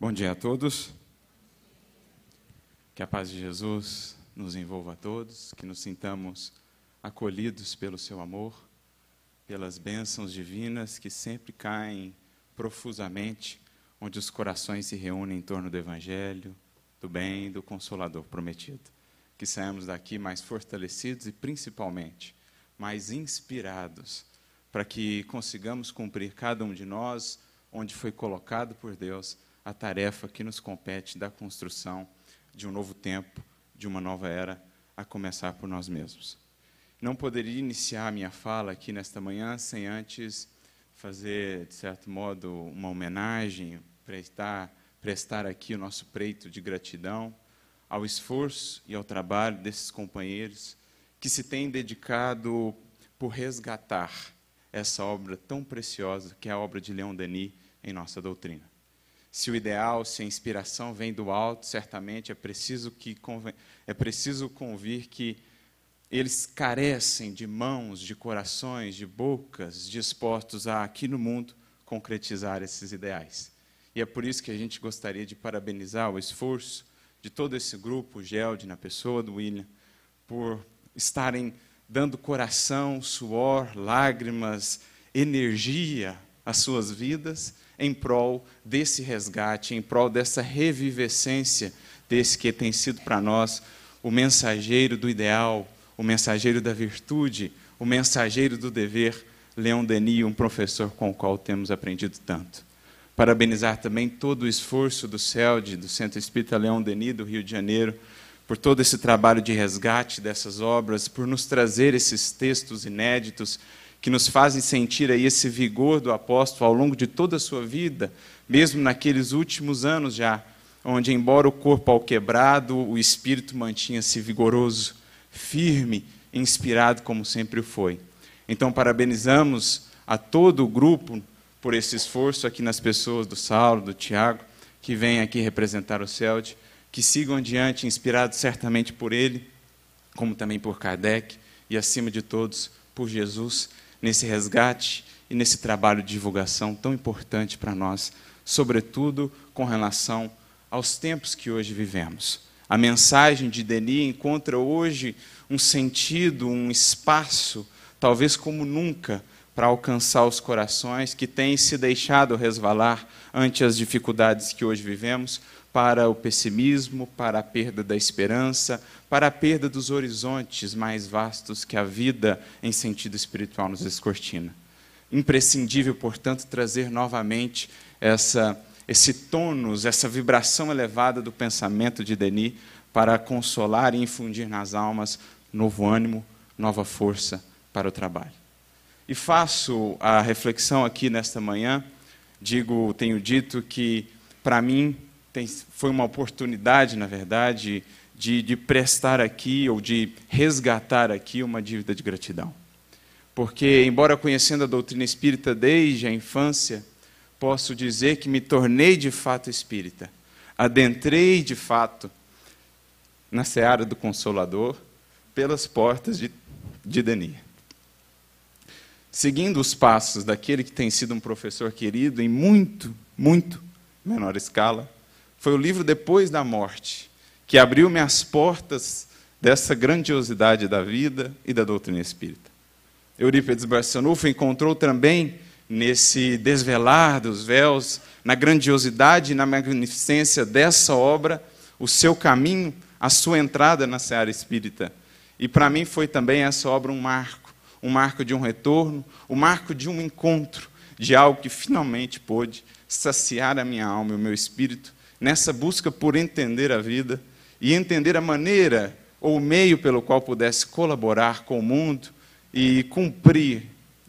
Bom dia a todos. Que a paz de Jesus nos envolva a todos, que nos sintamos acolhidos pelo seu amor, pelas bênçãos divinas que sempre caem profusamente onde os corações se reúnem em torno do Evangelho, do bem, do Consolador prometido. Que saímos daqui mais fortalecidos e, principalmente, mais inspirados, para que consigamos cumprir cada um de nós onde foi colocado por Deus a tarefa que nos compete da construção de um novo tempo, de uma nova era, a começar por nós mesmos. Não poderia iniciar a minha fala aqui nesta manhã sem antes fazer, de certo modo, uma homenagem, prestar, prestar aqui o nosso preito de gratidão ao esforço e ao trabalho desses companheiros que se têm dedicado por resgatar essa obra tão preciosa que é a obra de Leon Denis em nossa doutrina. Se o ideal, se a inspiração vem do alto, certamente é preciso que é preciso convir que eles carecem de mãos, de corações, de bocas dispostos a aqui no mundo concretizar esses ideais. E é por isso que a gente gostaria de parabenizar o esforço de todo esse grupo, o Gelde, na pessoa do William, por estarem dando coração, suor, lágrimas, energia às suas vidas em prol desse resgate, em prol dessa revivescência desse que tem sido para nós o mensageiro do ideal, o mensageiro da virtude, o mensageiro do dever, Leon Denis, um professor com o qual temos aprendido tanto. Parabenizar também todo o esforço do CELD, do Centro Espírita Leon Denis, do Rio de Janeiro, por todo esse trabalho de resgate dessas obras, por nos trazer esses textos inéditos que nos fazem sentir aí esse vigor do apóstolo ao longo de toda a sua vida, mesmo naqueles últimos anos já, onde, embora o corpo ao quebrado, o espírito mantinha-se vigoroso, firme, inspirado como sempre foi. Então, parabenizamos a todo o grupo por esse esforço aqui nas pessoas do Saulo, do Tiago, que vêm aqui representar o CELD, que sigam adiante, inspirados certamente por ele, como também por Kardec e, acima de todos, por Jesus, nesse resgate e nesse trabalho de divulgação tão importante para nós, sobretudo com relação aos tempos que hoje vivemos. A mensagem de Denis encontra hoje um sentido, um espaço, talvez como nunca, para alcançar os corações que têm se deixado resvalar ante as dificuldades que hoje vivemos, para o pessimismo, para a perda da esperança, para a perda dos horizontes mais vastos que a vida em sentido espiritual nos descortina. Imprescindível, portanto, trazer novamente essa, esse tônus, essa vibração elevada do pensamento de Denis para consolar e infundir nas almas novo ânimo, nova força para o trabalho. E faço a reflexão aqui nesta manhã, digo, tenho dito que para mim tem, foi uma oportunidade, na verdade, de, de prestar aqui ou de resgatar aqui uma dívida de gratidão. Porque, embora conhecendo a doutrina espírita desde a infância, posso dizer que me tornei de fato espírita. Adentrei de fato na seara do Consolador pelas portas de, de. Seguindo os passos daquele que tem sido um professor querido em muito, muito menor escala, foi o livro Depois da Morte, que abriu-me as portas dessa grandiosidade da vida e da doutrina espírita. Eurípides Barçanufo encontrou também nesse desvelar dos véus, na grandiosidade e na magnificência dessa obra, o seu caminho, a sua entrada na seara espírita. E para mim foi também essa obra um marco, um marco de um retorno, um marco de um encontro, de algo que finalmente pôde saciar a minha alma e o meu espírito nessa busca por entender a vida e entender a maneira ou o meio pelo qual pudesse colaborar com o mundo e cumprir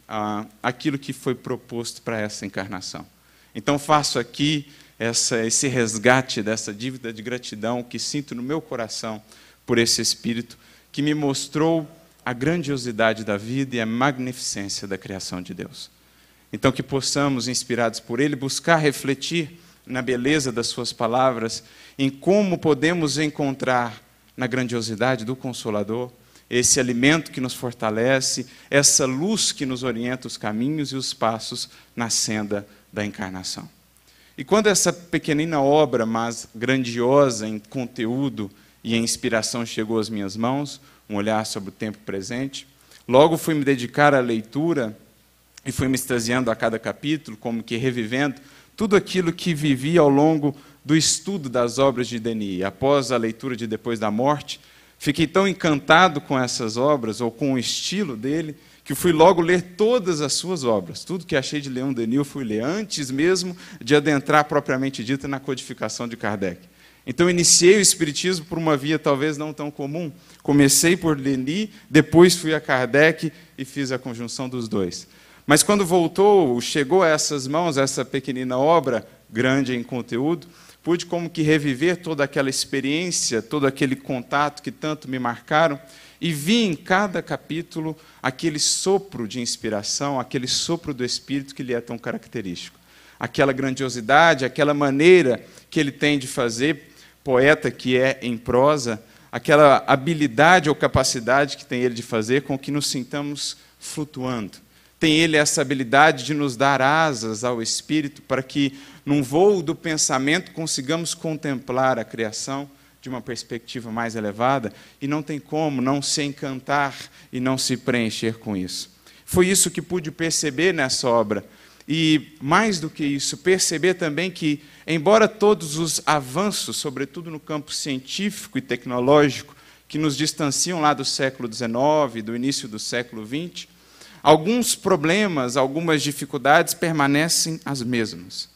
ah, aquilo que foi proposto para essa encarnação. Então faço aqui essa, esse resgate dessa dívida de gratidão que sinto no meu coração por esse Espírito que me mostrou a grandiosidade da vida e a magnificência da criação de Deus. Então que possamos, inspirados por Ele, buscar refletir na beleza das suas palavras, em como podemos encontrar na grandiosidade do Consolador esse alimento que nos fortalece, essa luz que nos orienta os caminhos e os passos na senda da encarnação. E quando essa pequenina obra, mas grandiosa em conteúdo e em inspiração chegou às minhas mãos, um olhar sobre o tempo presente, logo fui me dedicar à leitura e fui me extasiando a cada capítulo, como que revivendo tudo aquilo que vivi ao longo do estudo das obras de Denis. Após a leitura de Depois da Morte, fiquei tão encantado com essas obras, ou com o estilo dele, que fui logo ler todas as suas obras. Tudo que achei de Leão Denis eu fui ler, antes mesmo de adentrar propriamente dita na codificação de Kardec. Então, iniciei o Espiritismo por uma via talvez não tão comum. Comecei por Denis, depois fui a Kardec e fiz a conjunção dos dois. Mas quando voltou, chegou a essas mãos, essa pequenina obra, grande em conteúdo, pude como que reviver toda aquela experiência, todo aquele contato que tanto me marcaram, e vi em cada capítulo aquele sopro de inspiração, aquele sopro do Espírito que lhe é tão característico. Aquela grandiosidade, aquela maneira que ele tem de fazer, poeta que é em prosa, aquela habilidade ou capacidade que tem ele de fazer com que nos sintamos flutuando tem ele essa habilidade de nos dar asas ao espírito para que, num voo do pensamento, consigamos contemplar a criação de uma perspectiva mais elevada e não tem como não se encantar e não se preencher com isso. Foi isso que pude perceber nessa obra. E, mais do que isso, perceber também que, embora todos os avanços, sobretudo no campo científico e tecnológico, que nos distanciam lá do século XIX, do início do século XX, alguns problemas, algumas dificuldades permanecem as mesmas.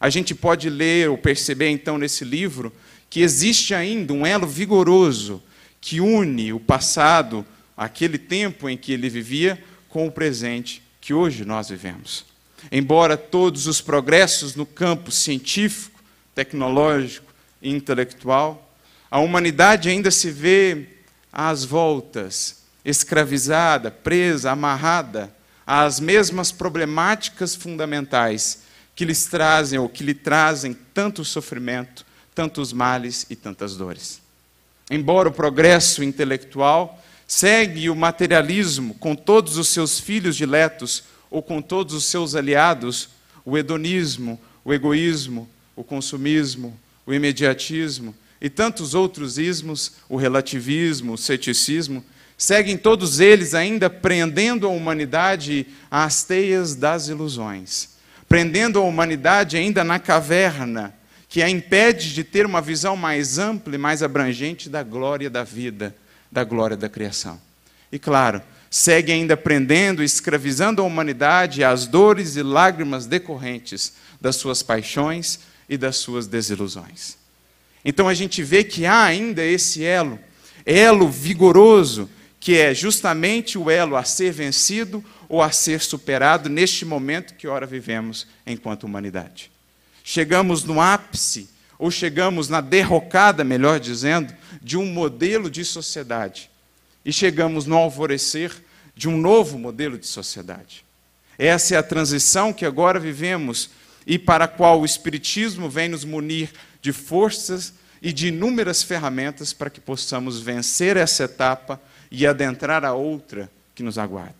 A gente pode ler ou perceber, então, nesse livro, que existe ainda um elo vigoroso que une o passado, aquele tempo em que ele vivia, com o presente que hoje nós vivemos. Embora todos os progressos no campo científico, tecnológico e intelectual, a humanidade ainda se vê às voltas escravizada, presa, amarrada às mesmas problemáticas fundamentais que lhes trazem ou que lhe trazem tanto sofrimento, tantos males e tantas dores. Embora o progresso intelectual segue o materialismo com todos os seus filhos diletos ou com todos os seus aliados, o hedonismo, o egoísmo, o consumismo, o imediatismo e tantos outros ismos, o relativismo, o ceticismo, seguem todos eles ainda prendendo a humanidade às teias das ilusões, prendendo a humanidade ainda na caverna, que a impede de ter uma visão mais ampla e mais abrangente da glória da vida, da glória da criação. E claro, segue ainda prendendo escravizando a humanidade às dores e lágrimas decorrentes das suas paixões e das suas desilusões. Então a gente vê que há ainda esse elo, elo vigoroso que é justamente o elo a ser vencido ou a ser superado neste momento que ora vivemos enquanto humanidade. Chegamos no ápice, ou chegamos na derrocada, melhor dizendo, de um modelo de sociedade. E chegamos no alvorecer de um novo modelo de sociedade. Essa é a transição que agora vivemos e para a qual o Espiritismo vem nos munir de forças e de inúmeras ferramentas para que possamos vencer essa etapa e adentrar a outra que nos aguarda.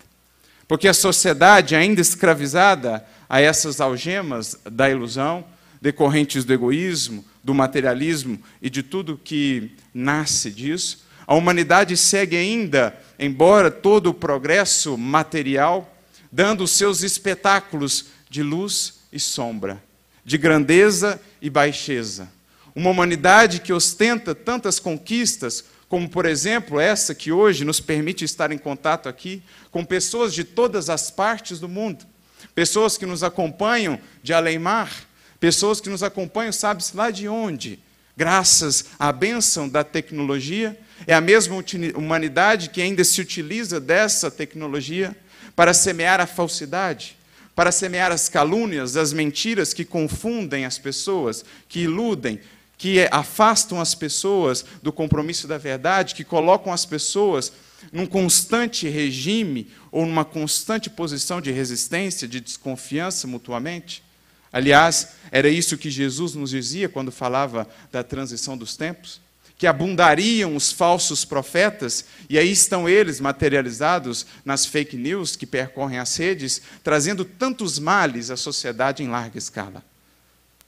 Porque a sociedade, ainda escravizada a essas algemas da ilusão, decorrentes do egoísmo, do materialismo e de tudo que nasce disso, a humanidade segue ainda, embora todo o progresso material, dando os seus espetáculos de luz e sombra, de grandeza e baixeza. Uma humanidade que ostenta tantas conquistas como por exemplo essa que hoje nos permite estar em contato aqui com pessoas de todas as partes do mundo, pessoas que nos acompanham de além-mar, pessoas que nos acompanham, sabe-se lá de onde, graças à bênção da tecnologia, é a mesma humanidade que ainda se utiliza dessa tecnologia para semear a falsidade, para semear as calúnias, as mentiras que confundem as pessoas, que iludem, que afastam as pessoas do compromisso da verdade, que colocam as pessoas num constante regime ou numa constante posição de resistência, de desconfiança mutuamente. Aliás, era isso que Jesus nos dizia quando falava da transição dos tempos, que abundariam os falsos profetas, e aí estão eles materializados nas fake news que percorrem as redes, trazendo tantos males à sociedade em larga escala.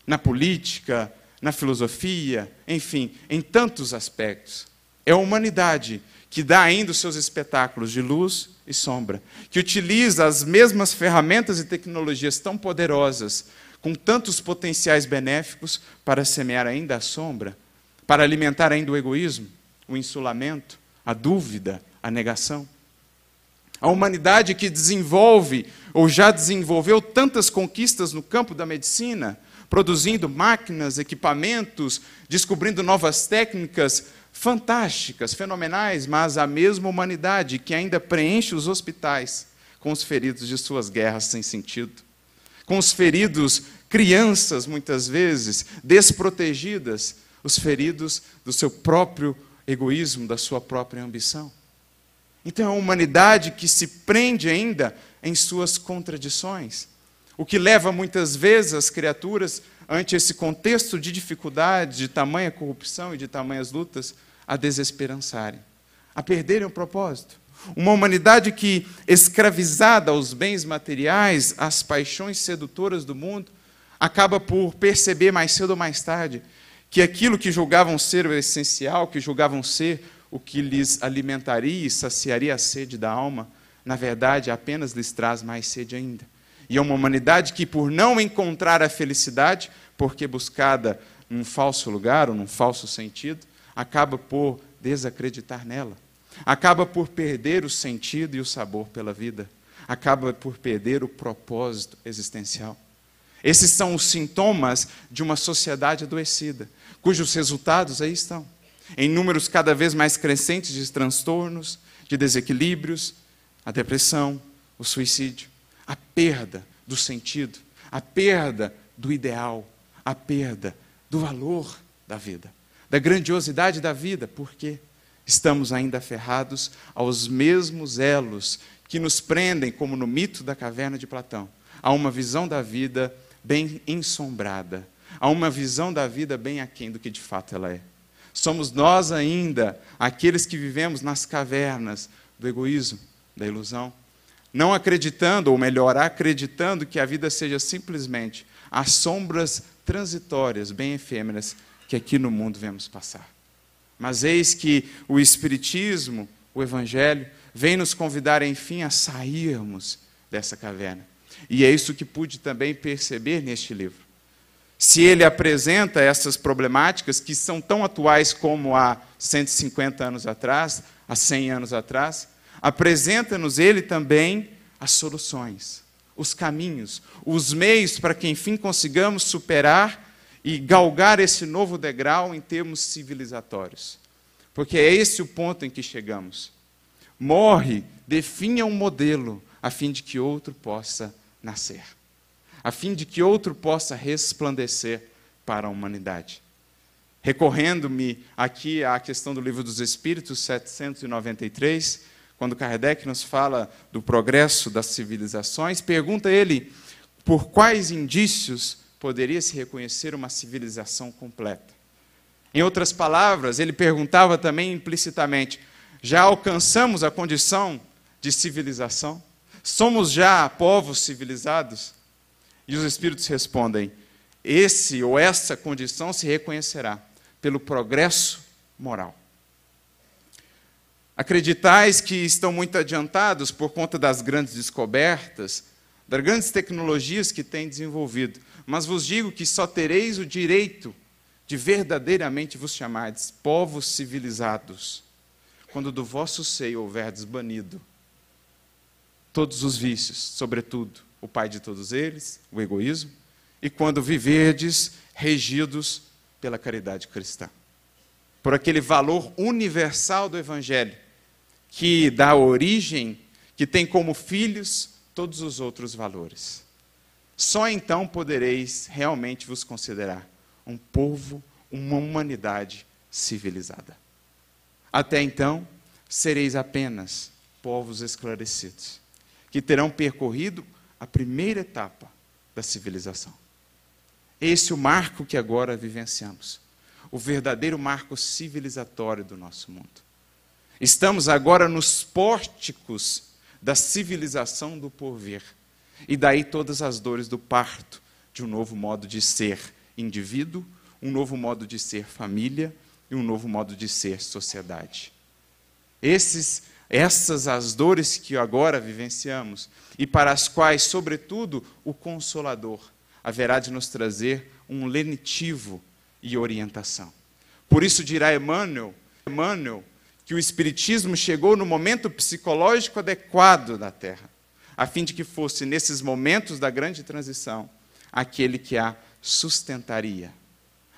na política, na filosofia, enfim, em tantos aspectos. É a humanidade que dá ainda os seus espetáculos de luz e sombra, que utiliza as mesmas ferramentas e tecnologias tão poderosas, com tantos potenciais benéficos, para semear ainda a sombra, para alimentar ainda o egoísmo, o insulamento, a dúvida, a negação. A humanidade que desenvolve ou já desenvolveu tantas conquistas no campo da medicina, produzindo máquinas, equipamentos, descobrindo novas técnicas fantásticas, fenomenais, mas a mesma humanidade que ainda preenche os hospitais com os feridos de suas guerras sem sentido, com os feridos, crianças muitas vezes, desprotegidas, os feridos do seu próprio egoísmo, da sua própria ambição. Então é uma humanidade que se prende ainda em suas contradições, o que leva muitas vezes as criaturas, ante esse contexto de dificuldade, de tamanha corrupção e de tamanhas lutas, a desesperançarem, a perderem o propósito. Uma humanidade que, escravizada aos bens materiais, às paixões sedutoras do mundo, acaba por perceber mais cedo ou mais tarde que aquilo que julgavam ser o essencial, que julgavam ser o que lhes alimentaria e saciaria a sede da alma, na verdade apenas lhes traz mais sede ainda. E é uma humanidade que, por não encontrar a felicidade, porque buscada num falso lugar ou num falso sentido, acaba por desacreditar nela, acaba por perder o sentido e o sabor pela vida, acaba por perder o propósito existencial. Esses são os sintomas de uma sociedade adoecida, cujos resultados aí estão. Em números cada vez mais crescentes de transtornos, de desequilíbrios, a depressão, o suicídio, a perda do sentido, a perda do ideal, a perda do valor da vida, da grandiosidade da vida, porque estamos ainda aferrados aos mesmos elos que nos prendem, como no mito da caverna de Platão, a uma visão da vida bem ensombrada, a uma visão da vida bem aquém do que de fato ela é. Somos nós ainda aqueles que vivemos nas cavernas do egoísmo, da ilusão, não acreditando, ou melhor, acreditando que a vida seja simplesmente as sombras transitórias, bem efêmeras, que aqui no mundo vemos passar. Mas eis que o Espiritismo, o Evangelho, vem nos convidar, enfim, a sairmos dessa caverna. E é isso que pude também perceber neste livro se ele apresenta essas problemáticas que são tão atuais como há 150 anos atrás, há 100 anos atrás, apresenta-nos ele também as soluções, os caminhos, os meios para que enfim consigamos superar e galgar esse novo degrau em termos civilizatórios. Porque é esse o ponto em que chegamos. Morre, definha um modelo a fim de que outro possa nascer a fim de que outro possa resplandecer para a humanidade. Recorrendo-me aqui à questão do Livro dos Espíritos, 793, quando Kardec nos fala do progresso das civilizações, pergunta ele por quais indícios poderia se reconhecer uma civilização completa. Em outras palavras, ele perguntava também implicitamente: já alcançamos a condição de civilização? Somos já povos civilizados? E os espíritos respondem: esse ou essa condição se reconhecerá pelo progresso moral. Acreditais que estão muito adiantados por conta das grandes descobertas, das grandes tecnologias que têm desenvolvido, mas vos digo que só tereis o direito de verdadeiramente vos chamardes povos civilizados, quando do vosso seio houverdes banido todos os vícios, sobretudo o pai de todos eles, o egoísmo, e quando viverdes regidos pela caridade cristã. Por aquele valor universal do Evangelho, que dá origem, que tem como filhos todos os outros valores. Só então podereis realmente vos considerar um povo, uma humanidade civilizada. Até então, sereis apenas povos esclarecidos, que terão percorrido a primeira etapa da civilização. Esse é o marco que agora vivenciamos, o verdadeiro marco civilizatório do nosso mundo. Estamos agora nos pórticos da civilização do porvir, e daí todas as dores do parto de um novo modo de ser indivíduo, um novo modo de ser família e um novo modo de ser sociedade. Esses, essas as dores que agora vivenciamos e para as quais, sobretudo, o Consolador haverá de nos trazer um lenitivo e orientação. Por isso dirá Emmanuel, Emmanuel que o Espiritismo chegou no momento psicológico adequado da Terra, a fim de que fosse, nesses momentos da grande transição, aquele que a sustentaria,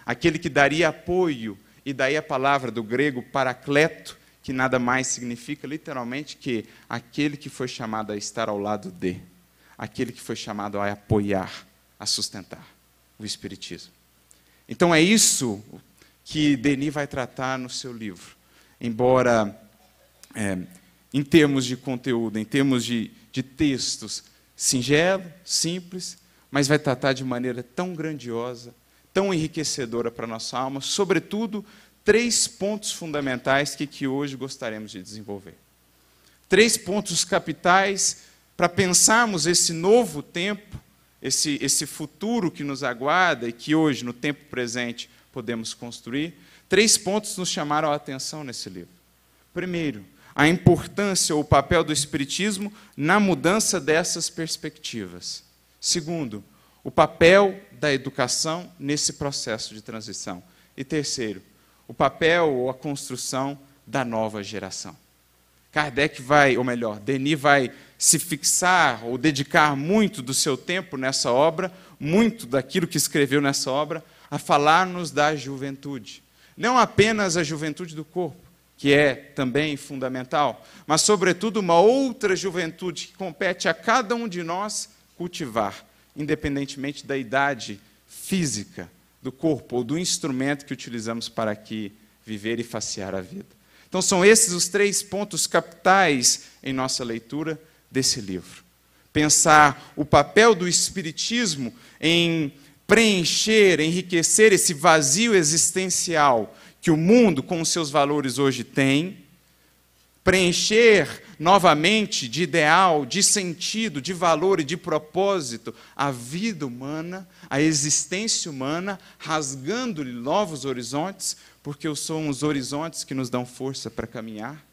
aquele que daria apoio, e daí a palavra do grego paracleto, que nada mais significa literalmente que aquele que foi chamado a estar ao lado de, aquele que foi chamado a apoiar, a sustentar o Espiritismo. Então é isso que Denis vai tratar no seu livro. Embora, é, em termos de conteúdo, em termos de, de textos, singelo, simples, mas vai tratar de maneira tão grandiosa, tão enriquecedora para a nossa alma, sobretudo, três pontos fundamentais que, que hoje gostaríamos de desenvolver. Três pontos capitais para pensarmos esse novo tempo esse, esse futuro que nos aguarda e que hoje, no tempo presente, podemos construir, três pontos nos chamaram a atenção nesse livro. Primeiro, a importância ou o papel do Espiritismo na mudança dessas perspectivas. Segundo, o papel da educação nesse processo de transição. E terceiro, o papel ou a construção da nova geração. Kardec vai, ou melhor, Denis vai se fixar ou dedicar muito do seu tempo nessa obra, muito daquilo que escreveu nessa obra, a falar-nos da juventude. Não apenas a juventude do corpo, que é também fundamental, mas, sobretudo, uma outra juventude que compete a cada um de nós cultivar, independentemente da idade física do corpo ou do instrumento que utilizamos para aqui viver e facear a vida. Então, são esses os três pontos capitais em nossa leitura desse livro. Pensar o papel do Espiritismo em preencher, enriquecer esse vazio existencial que o mundo, com os seus valores, hoje tem, preencher novamente de ideal, de sentido, de valor e de propósito a vida humana, a existência humana, rasgando-lhe novos horizontes, porque são os horizontes que nos dão força para caminhar.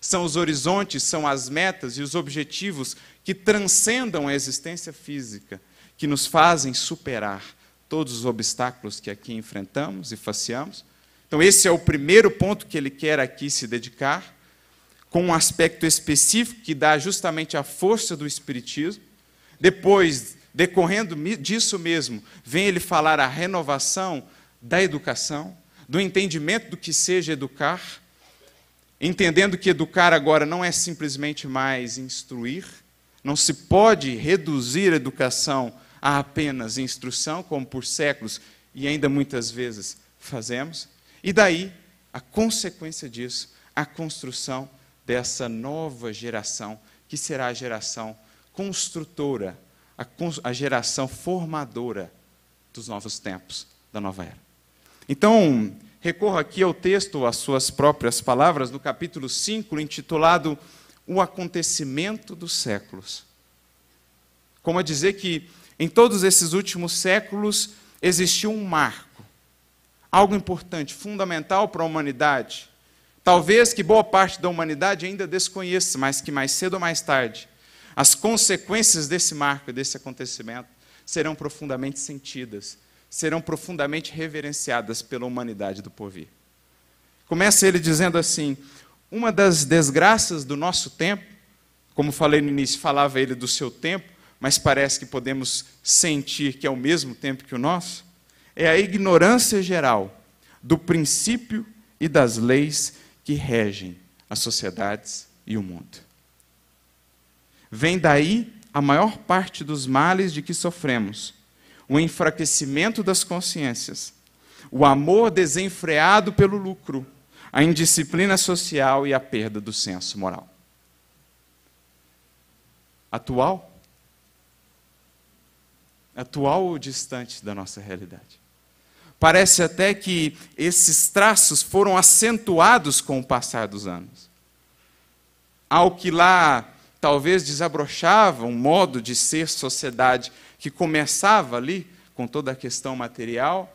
São os horizontes, são as metas e os objetivos que transcendam a existência física, que nos fazem superar todos os obstáculos que aqui enfrentamos e faceamos. Então, esse é o primeiro ponto que ele quer aqui se dedicar, com um aspecto específico que dá justamente a força do Espiritismo. Depois, decorrendo disso mesmo, vem ele falar a renovação da educação, do entendimento do que seja educar, entendendo que educar agora não é simplesmente mais instruir, não se pode reduzir a educação a apenas instrução, como por séculos e ainda muitas vezes fazemos, e daí a consequência disso, a construção dessa nova geração, que será a geração construtora, a, a geração formadora dos novos tempos, da nova era. Então, recorro aqui ao texto, às suas próprias palavras, no capítulo 5, intitulado O Acontecimento dos Séculos. Como a dizer que em todos esses últimos séculos existiu um marco, algo importante, fundamental para a humanidade. Talvez que boa parte da humanidade ainda desconheça, mas que mais cedo ou mais tarde, as consequências desse marco, desse acontecimento, serão profundamente sentidas serão profundamente reverenciadas pela humanidade do porvir. Começa ele dizendo assim: uma das desgraças do nosso tempo, como falei no início, falava ele do seu tempo, mas parece que podemos sentir que é o mesmo tempo que o nosso, é a ignorância geral do princípio e das leis que regem as sociedades e o mundo. Vem daí a maior parte dos males de que sofremos o enfraquecimento das consciências, o amor desenfreado pelo lucro, a indisciplina social e a perda do senso moral. Atual? Atual ou distante da nossa realidade? Parece até que esses traços foram acentuados com o passar dos anos. Ao que lá talvez desabrochava um modo de ser sociedade que começava ali com toda a questão material,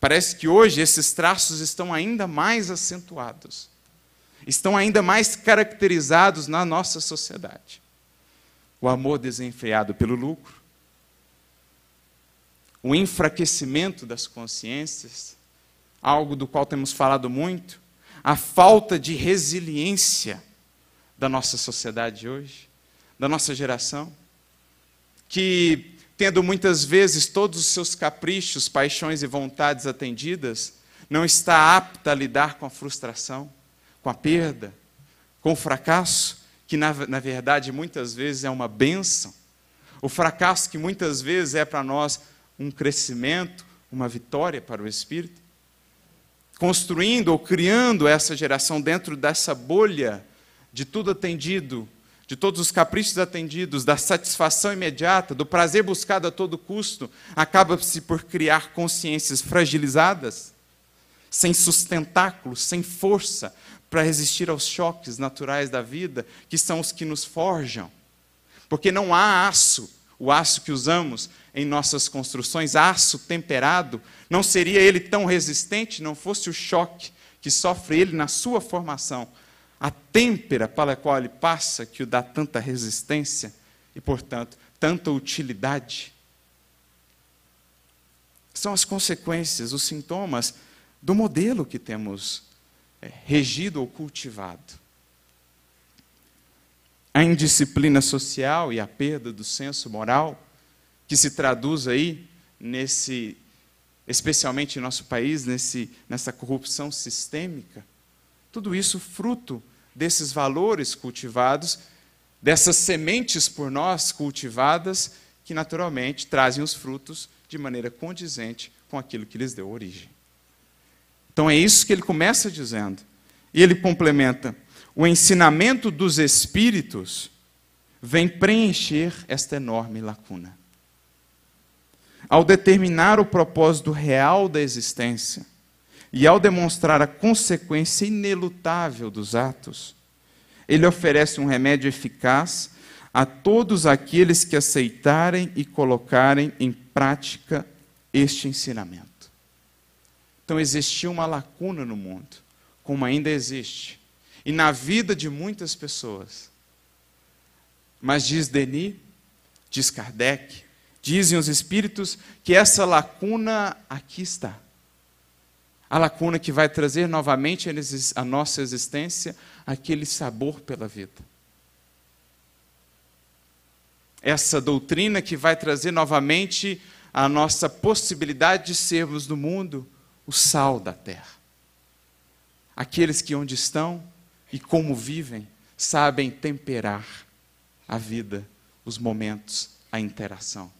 parece que hoje esses traços estão ainda mais acentuados, estão ainda mais caracterizados na nossa sociedade. O amor desenfreado pelo lucro, o enfraquecimento das consciências, algo do qual temos falado muito, a falta de resiliência da nossa sociedade hoje, da nossa geração, que, tendo muitas vezes todos os seus caprichos, paixões e vontades atendidas, não está apta a lidar com a frustração, com a perda, com o fracasso, que na, na verdade muitas vezes é uma benção. O fracasso que muitas vezes é para nós um crescimento, uma vitória para o espírito. Construindo ou criando essa geração dentro dessa bolha de tudo atendido, de todos os caprichos atendidos, da satisfação imediata, do prazer buscado a todo custo, acaba-se por criar consciências fragilizadas, sem sustentáculo, sem força para resistir aos choques naturais da vida, que são os que nos forjam. Porque não há aço, o aço que usamos em nossas construções, aço temperado, não seria ele tão resistente não fosse o choque que sofre ele na sua formação, a têmpera pela qual ele passa, que o dá tanta resistência e, portanto, tanta utilidade. São as consequências, os sintomas do modelo que temos é, regido ou cultivado. A indisciplina social e a perda do senso moral, que se traduz aí nesse, especialmente em nosso país, nesse, nessa corrupção sistêmica, tudo isso fruto desses valores cultivados, dessas sementes por nós cultivadas, que naturalmente trazem os frutos de maneira condizente com aquilo que lhes deu origem. Então é isso que ele começa dizendo. E ele complementa: o ensinamento dos espíritos vem preencher esta enorme lacuna. Ao determinar o propósito real da existência, e ao demonstrar a consequência inelutável dos atos, ele oferece um remédio eficaz a todos aqueles que aceitarem e colocarem em prática este ensinamento. Então existia uma lacuna no mundo, como ainda existe, e na vida de muitas pessoas. Mas diz Denis, diz Kardec, dizem os espíritos que essa lacuna aqui está a lacuna que vai trazer novamente à nossa existência aquele sabor pela vida. Essa doutrina que vai trazer novamente a nossa possibilidade de sermos no mundo o sal da terra. Aqueles que onde estão e como vivem sabem temperar a vida, os momentos, a interação.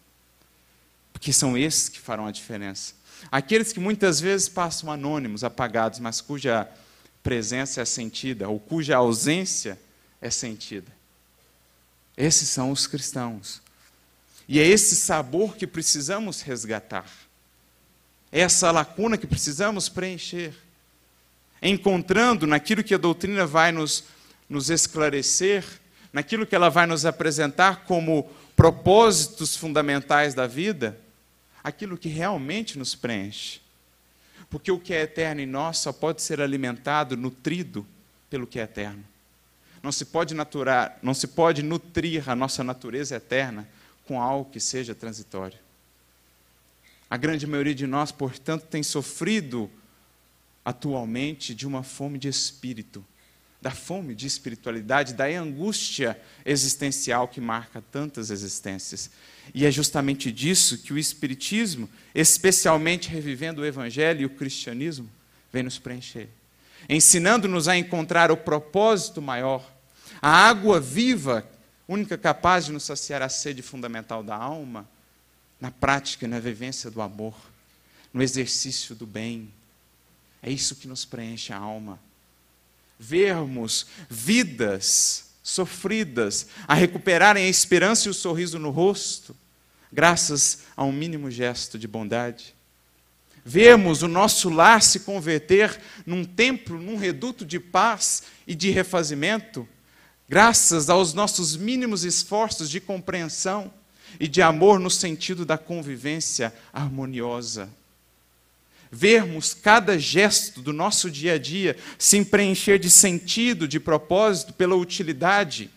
Porque são esses que farão a diferença. Aqueles que muitas vezes passam anônimos, apagados, mas cuja presença é sentida, ou cuja ausência é sentida. Esses são os cristãos. E é esse sabor que precisamos resgatar. Essa lacuna que precisamos preencher. Encontrando naquilo que a doutrina vai nos, nos esclarecer, naquilo que ela vai nos apresentar como propósitos fundamentais da vida, aquilo que realmente nos preenche. Porque o que é eterno em nós só pode ser alimentado, nutrido pelo que é eterno. Não se pode naturar, não se pode nutrir a nossa natureza eterna com algo que seja transitório. A grande maioria de nós, portanto, tem sofrido atualmente de uma fome de espírito, da fome de espiritualidade, da angústia existencial que marca tantas existências. E é justamente disso que o Espiritismo, especialmente revivendo o Evangelho e o cristianismo, vem nos preencher, ensinando-nos a encontrar o propósito maior, a água viva, única capaz de nos saciar a sede fundamental da alma, na prática e na vivência do amor, no exercício do bem. É isso que nos preenche a alma. Vermos vidas sofridas, a recuperarem a esperança e o sorriso no rosto, graças a um mínimo gesto de bondade. Vemos o nosso lar se converter num templo, num reduto de paz e de refazimento, graças aos nossos mínimos esforços de compreensão e de amor no sentido da convivência harmoniosa. Vermos cada gesto do nosso dia a dia se preencher de sentido, de propósito, pela utilidade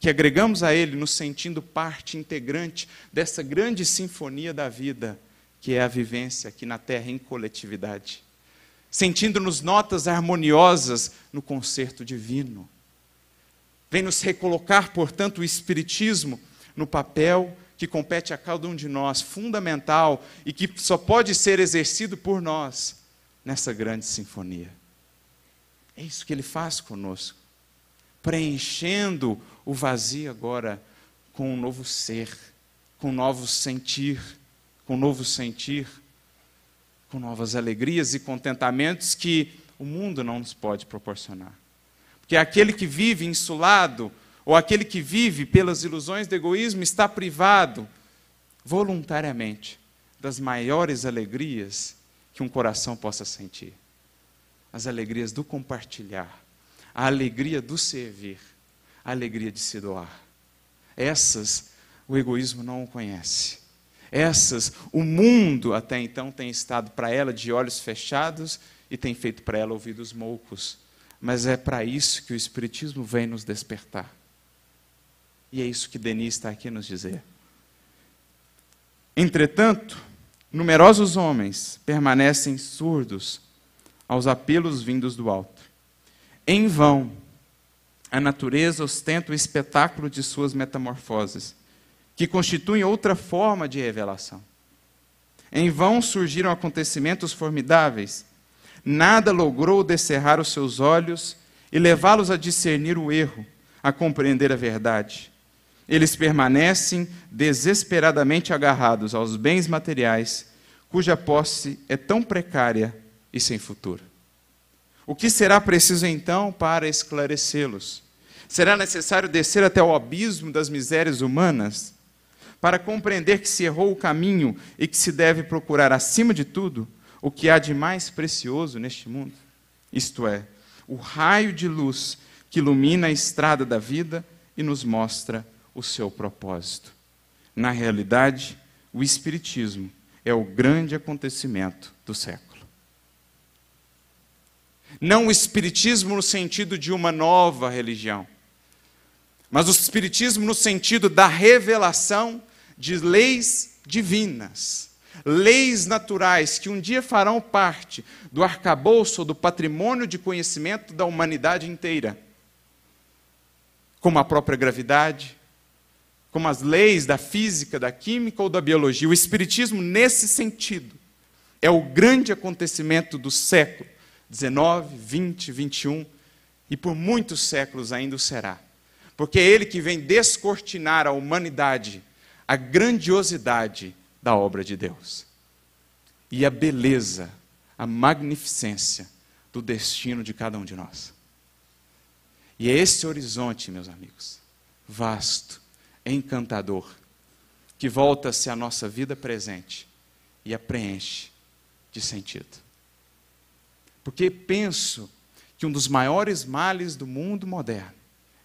que agregamos a ele, nos sentindo parte integrante dessa grande sinfonia da vida, que é a vivência aqui na Terra em coletividade. Sentindo-nos notas harmoniosas no concerto divino. Vem nos recolocar, portanto, o Espiritismo no papel que compete a cada um de nós, fundamental e que só pode ser exercido por nós nessa grande sinfonia. É isso que ele faz conosco, preenchendo o vazio agora com um novo ser, com um novo sentir, com um novo sentir, com novas alegrias e contentamentos que o mundo não nos pode proporcionar que aquele que vive insulado, ou aquele que vive pelas ilusões do egoísmo, está privado voluntariamente das maiores alegrias que um coração possa sentir. As alegrias do compartilhar, a alegria do servir, a alegria de se doar. Essas o egoísmo não o conhece. Essas o mundo até então tem estado para ela de olhos fechados e tem feito para ela ouvidos moucos mas é para isso que o Espiritismo vem nos despertar. E é isso que Denis está aqui nos dizer. Entretanto, numerosos homens permanecem surdos aos apelos vindos do alto. Em vão, a natureza ostenta o espetáculo de suas metamorfoses, que constituem outra forma de revelação. Em vão surgiram acontecimentos formidáveis nada logrou descerrar os seus olhos e levá-los a discernir o erro, a compreender a verdade. Eles permanecem desesperadamente agarrados aos bens materiais, cuja posse é tão precária e sem futuro. O que será preciso então para esclarecê-los? Será necessário descer até o abismo das misérias humanas para compreender que se errou o caminho e que se deve procurar, acima de tudo, o que há de mais precioso neste mundo, isto é, o raio de luz que ilumina a estrada da vida e nos mostra o seu propósito. Na realidade, o Espiritismo é o grande acontecimento do século. Não o Espiritismo no sentido de uma nova religião, mas o Espiritismo no sentido da revelação de leis divinas leis naturais que um dia farão parte do arcabouço do patrimônio de conhecimento da humanidade inteira, como a própria gravidade, como as leis da física, da química ou da biologia. O Espiritismo, nesse sentido, é o grande acontecimento do século XIX, XX, XXI e por muitos séculos ainda o será. Porque é ele que vem descortinar a humanidade, a grandiosidade da obra de Deus. E a beleza, a magnificência do destino de cada um de nós. E é esse horizonte, meus amigos, vasto, encantador, que volta-se à nossa vida presente e a preenche de sentido. Porque penso que um dos maiores males do mundo moderno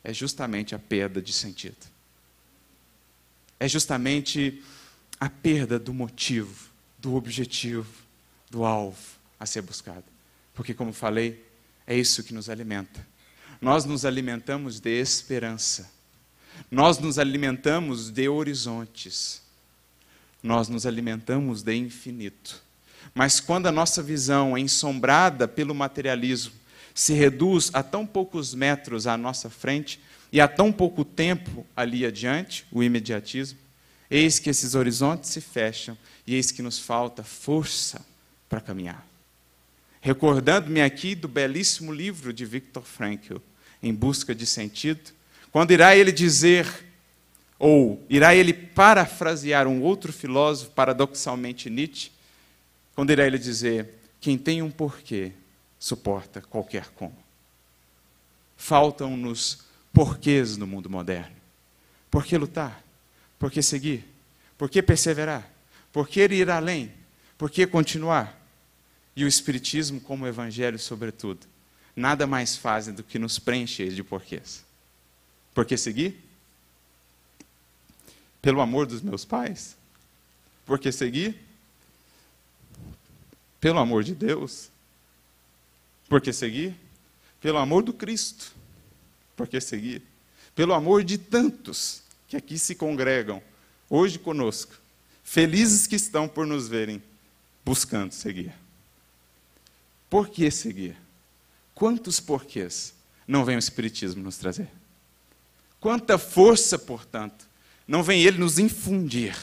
é justamente a perda de sentido. É justamente a perda do motivo, do objetivo, do alvo a ser buscado. Porque, como falei, é isso que nos alimenta. Nós nos alimentamos de esperança. Nós nos alimentamos de horizontes. Nós nos alimentamos de infinito. Mas quando a nossa visão é ensombrada pelo materialismo, se reduz a tão poucos metros à nossa frente e a tão pouco tempo ali adiante, o imediatismo, Eis que esses horizontes se fecham e eis que nos falta força para caminhar. Recordando-me aqui do belíssimo livro de Viktor Frankl, Em Busca de Sentido, quando irá ele dizer, ou irá ele parafrasear um outro filósofo, paradoxalmente Nietzsche, quando irá ele dizer: quem tem um porquê suporta qualquer como. Faltam-nos porquês no mundo moderno. Por que lutar? Por que seguir? Por que perseverar? Por que ir além? Por que continuar? E o Espiritismo, como o Evangelho, sobretudo, nada mais fazem do que nos preencher de porquês. Por que seguir? Pelo amor dos meus pais? Porque seguir? Pelo amor de Deus? Porque seguir? Pelo amor do Cristo? Porque seguir? Pelo amor de tantos que aqui se congregam hoje conosco, felizes que estão por nos verem buscando seguir. Por que seguir? Quantos porquês não vem o Espiritismo nos trazer? Quanta força, portanto, não vem ele nos infundir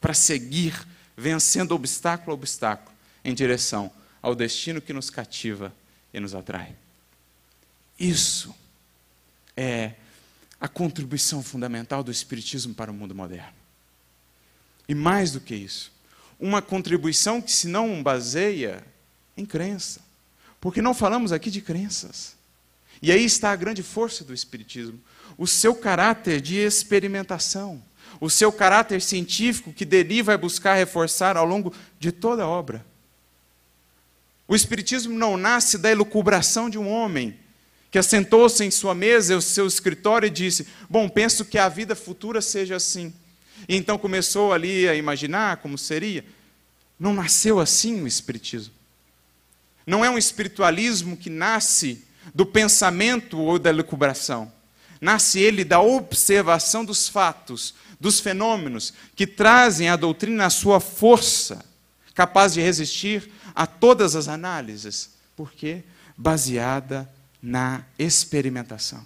para seguir, vencendo obstáculo a obstáculo, em direção ao destino que nos cativa e nos atrai. Isso é a contribuição fundamental do Espiritismo para o mundo moderno. E mais do que isso, uma contribuição que se não baseia em crença. Porque não falamos aqui de crenças. E aí está a grande força do Espiritismo. O seu caráter de experimentação, o seu caráter científico que dele vai buscar reforçar ao longo de toda a obra. O Espiritismo não nasce da elucubração de um homem que assentou-se em sua mesa, em seu escritório e disse: Bom, penso que a vida futura seja assim. E então começou ali a imaginar como seria. Não nasceu assim o Espiritismo. Não é um espiritualismo que nasce do pensamento ou da elucubração. Nasce ele da observação dos fatos, dos fenômenos, que trazem à doutrina a sua força, capaz de resistir a todas as análises. Por quê? Baseada na experimentação,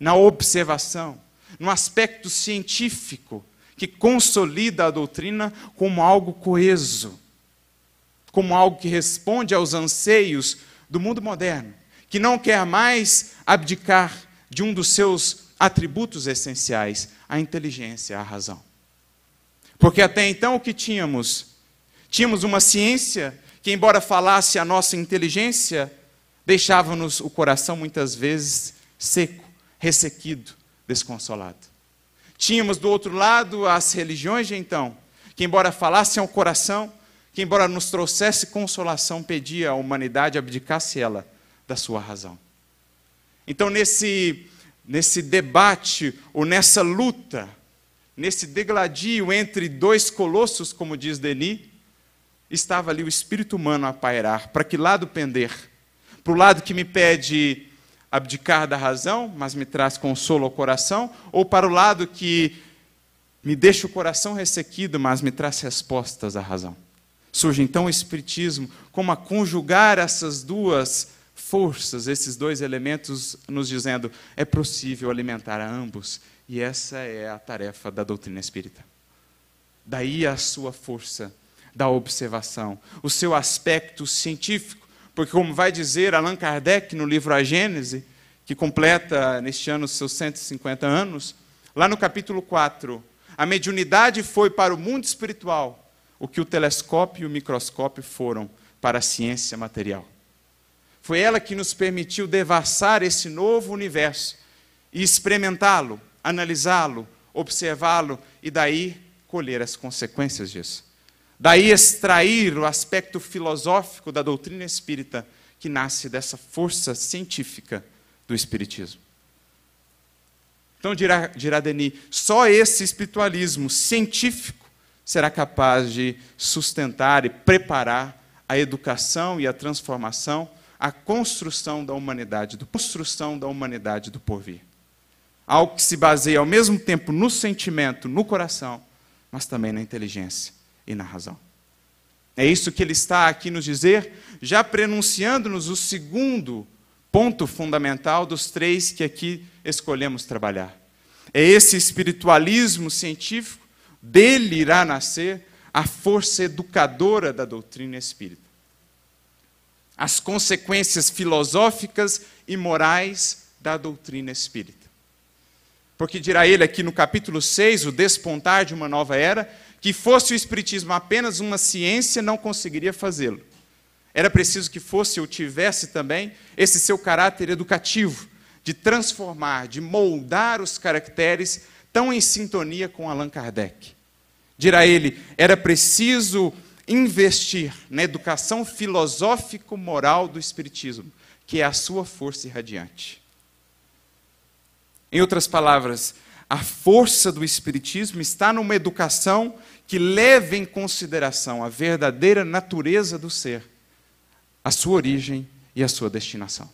na observação, no aspecto científico que consolida a doutrina como algo coeso, como algo que responde aos anseios do mundo moderno, que não quer mais abdicar de um dos seus atributos essenciais, a inteligência, a razão. Porque até então o que tínhamos? Tínhamos uma ciência que, embora falasse a nossa inteligência, deixava-nos o coração muitas vezes seco, ressequido, desconsolado. Tínhamos do outro lado as religiões de então, que, embora falassem ao coração, que, embora nos trouxesse consolação, pedia à humanidade abdicasse ela da sua razão. Então, nesse, nesse debate, ou nessa luta, nesse degladio entre dois colossos, como diz Denis, estava ali o espírito humano a pairar. Para que lado pender? para o lado que me pede abdicar da razão, mas me traz consolo ao coração, ou para o lado que me deixa o coração ressequido, mas me traz respostas à razão. Surge então o Espiritismo como a conjugar essas duas forças, esses dois elementos, nos dizendo é possível alimentar a ambos, e essa é a tarefa da doutrina espírita. Daí a sua força da observação, o seu aspecto científico porque, como vai dizer Allan Kardec no livro A Gênese, que completa neste ano seus 150 anos, lá no capítulo 4, a mediunidade foi para o mundo espiritual o que o telescópio e o microscópio foram para a ciência material. Foi ela que nos permitiu devassar esse novo universo e experimentá-lo, analisá-lo, observá-lo e daí colher as consequências disso. Daí extrair o aspecto filosófico da doutrina espírita que nasce dessa força científica do Espiritismo. Então, dirá, dirá Denis, só esse espiritualismo científico será capaz de sustentar e preparar a educação e a transformação, a construção da humanidade, do construção da humanidade do porvir. Algo que se baseia ao mesmo tempo no sentimento, no coração, mas também na inteligência e na razão. É isso que ele está aqui nos dizer, já prenunciando-nos o segundo ponto fundamental dos três que aqui escolhemos trabalhar. É esse espiritualismo científico, dele irá nascer a força educadora da doutrina espírita. As consequências filosóficas e morais da doutrina espírita. Porque dirá ele aqui no capítulo 6, o despontar de uma nova era, que fosse o Espiritismo apenas uma ciência, não conseguiria fazê-lo. Era preciso que fosse ou tivesse também esse seu caráter educativo, de transformar, de moldar os caracteres tão em sintonia com Allan Kardec. Dirá ele, era preciso investir na educação filosófico-moral do Espiritismo, que é a sua força irradiante. Em outras palavras, a força do Espiritismo está numa educação que leve em consideração a verdadeira natureza do ser, a sua origem e a sua destinação.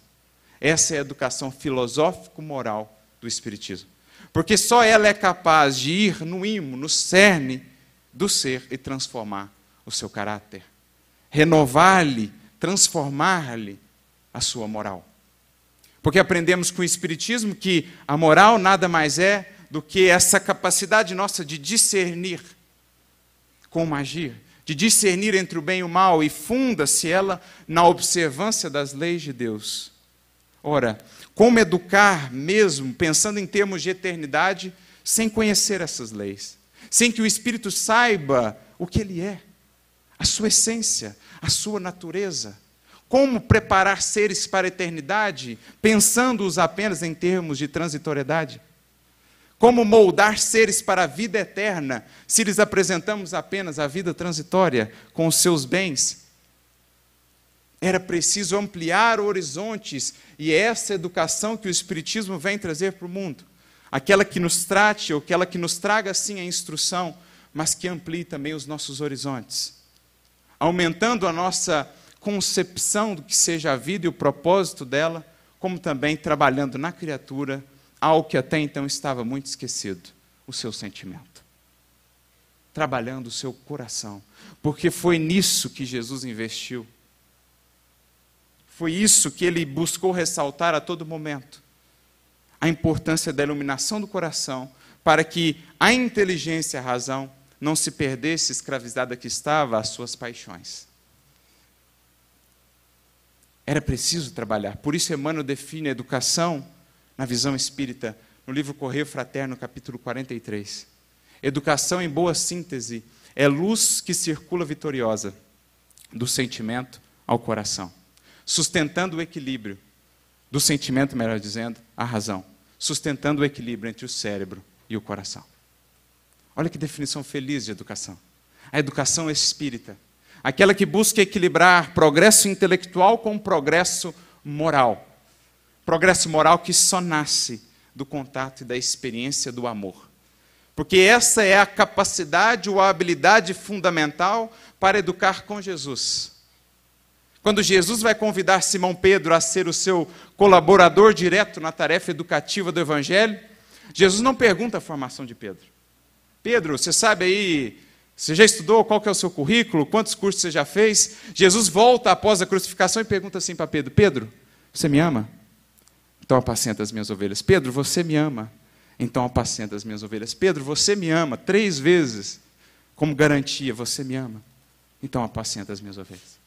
Essa é a educação filosófico-moral do Espiritismo. Porque só ela é capaz de ir no imo, no cerne do ser e transformar o seu caráter, renovar-lhe, transformar-lhe a sua moral. Porque aprendemos com o Espiritismo que a moral nada mais é do que essa capacidade nossa de discernir como agir, de discernir entre o bem e o mal, e funda-se ela na observância das leis de Deus. Ora, como educar mesmo, pensando em termos de eternidade, sem conhecer essas leis, sem que o Espírito saiba o que ele é, a sua essência, a sua natureza? Como preparar seres para a eternidade, pensando-os apenas em termos de transitoriedade? Como moldar seres para a vida eterna, se lhes apresentamos apenas a vida transitória com os seus bens? Era preciso ampliar horizontes, e é essa educação que o Espiritismo vem trazer para o mundo. Aquela que nos trate, ou aquela que nos traga, sim, a instrução, mas que amplie também os nossos horizontes, aumentando a nossa concepção do que seja a vida e o propósito dela, como também trabalhando na criatura algo que até então estava muito esquecido: o seu sentimento. Trabalhando o seu coração. Porque foi nisso que Jesus investiu. Foi isso que ele buscou ressaltar a todo momento. A importância da iluminação do coração, para que a inteligência e a razão não se perdesse escravizada que estava às suas paixões. Era preciso trabalhar. Por isso Emmanuel define a educação na visão espírita, no livro Correio Fraterno, capítulo 43. Educação em boa síntese é luz que circula vitoriosa do sentimento ao coração, sustentando o equilíbrio do sentimento, melhor dizendo, à razão, sustentando o equilíbrio entre o cérebro e o coração. Olha que definição feliz de educação. A educação espírita, aquela que busca equilibrar progresso intelectual com progresso moral Progresso moral que só nasce do contato e da experiência do amor. Porque essa é a capacidade ou a habilidade fundamental para educar com Jesus. Quando Jesus vai convidar Simão Pedro a ser o seu colaborador direto na tarefa educativa do Evangelho, Jesus não pergunta a formação de Pedro. Pedro, você sabe aí, você já estudou qual que é o seu currículo, quantos cursos você já fez? Jesus volta após a crucificação e pergunta assim para Pedro: Pedro, você me ama? Então apacenta as minhas ovelhas. Pedro, você me ama. Então apacenta as minhas ovelhas. Pedro, você me ama. Três vezes, como garantia, você me ama. Então apacenta as minhas ovelhas.